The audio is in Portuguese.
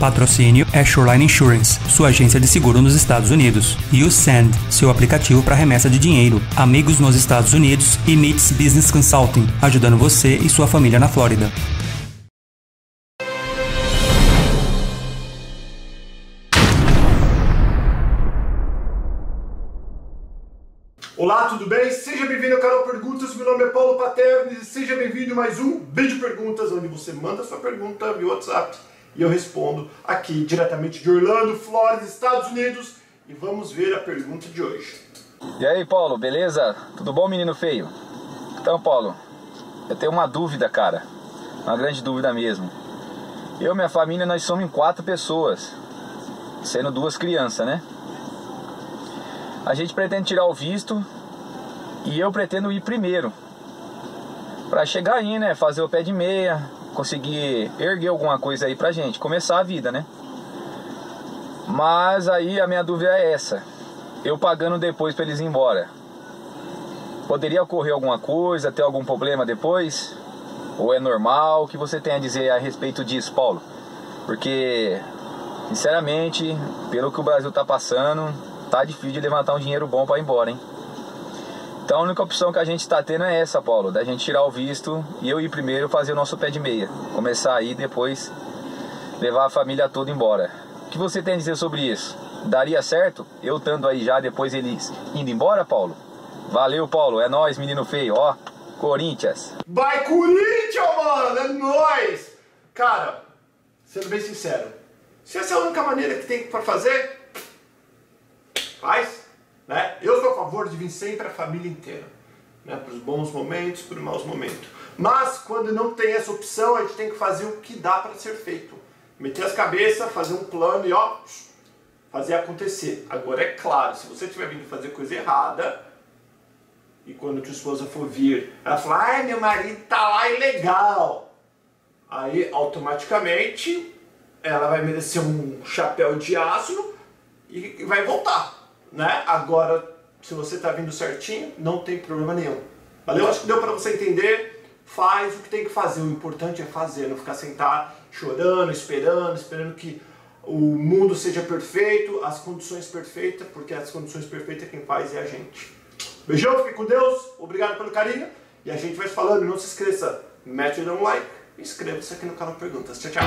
Patrocínio é Shoreline Insurance, sua agência de seguro nos Estados Unidos. E o Send, seu aplicativo para remessa de dinheiro. Amigos nos Estados Unidos e Meets Business Consulting, ajudando você e sua família na Flórida. Olá, tudo bem? Seja bem-vindo ao canal Perguntas. Meu nome é Paulo Paterno e seja bem-vindo a mais um Vídeo Perguntas, onde você manda sua pergunta via WhatsApp e eu respondo aqui diretamente de Orlando, Flórida, Estados Unidos. E vamos ver a pergunta de hoje. E aí, Paulo, beleza? Tudo bom, menino feio? Então, Paulo, eu tenho uma dúvida, cara. Uma grande dúvida mesmo. Eu e minha família, nós somos em quatro pessoas, sendo duas crianças, né? A gente pretende tirar o visto e eu pretendo ir primeiro. Pra chegar aí, né? Fazer o pé de meia, conseguir erguer alguma coisa aí pra gente, começar a vida, né? Mas aí a minha dúvida é essa. Eu pagando depois pra eles ir embora. Poderia ocorrer alguma coisa, ter algum problema depois? Ou é normal? O que você tem a dizer a respeito disso, Paulo? Porque, sinceramente, pelo que o Brasil tá passando, tá difícil de levantar um dinheiro bom para ir embora, hein? Então a única opção que a gente está tendo é essa, Paulo, da gente tirar o visto e eu ir primeiro fazer o nosso pé de meia. Começar aí depois levar a família toda embora. O que você tem a dizer sobre isso? Daria certo? Eu estando aí já, depois eles indo embora, Paulo? Valeu, Paulo. É nós, menino feio, ó. Corinthians. Vai, Corinthians, mano! É nóis! Cara, sendo bem sincero, se essa é a única maneira que tem para fazer, faz. Favor de vir sempre a família inteira. Né? Para os bons momentos, para os maus momentos. Mas quando não tem essa opção, a gente tem que fazer o que dá para ser feito. Meter as cabeças, fazer um plano e ó, fazer acontecer. Agora é claro, se você estiver vindo fazer coisa errada, e quando tua esposa for vir, ela falar, ai meu marido tá lá ilegal. Aí automaticamente ela vai merecer um chapéu de aço e vai voltar né? Agora, se você está vindo certinho, não tem problema nenhum. Valeu? Acho que deu para você entender. Faz o que tem que fazer. O importante é fazer, não ficar sentado chorando, esperando, esperando que o mundo seja perfeito, as condições perfeitas, porque as condições perfeitas quem faz é a gente. Beijão, fique com Deus, obrigado pelo carinho e a gente vai falando. Não se esqueça, mete um like e inscreva-se aqui no canal Perguntas. Tchau, tchau.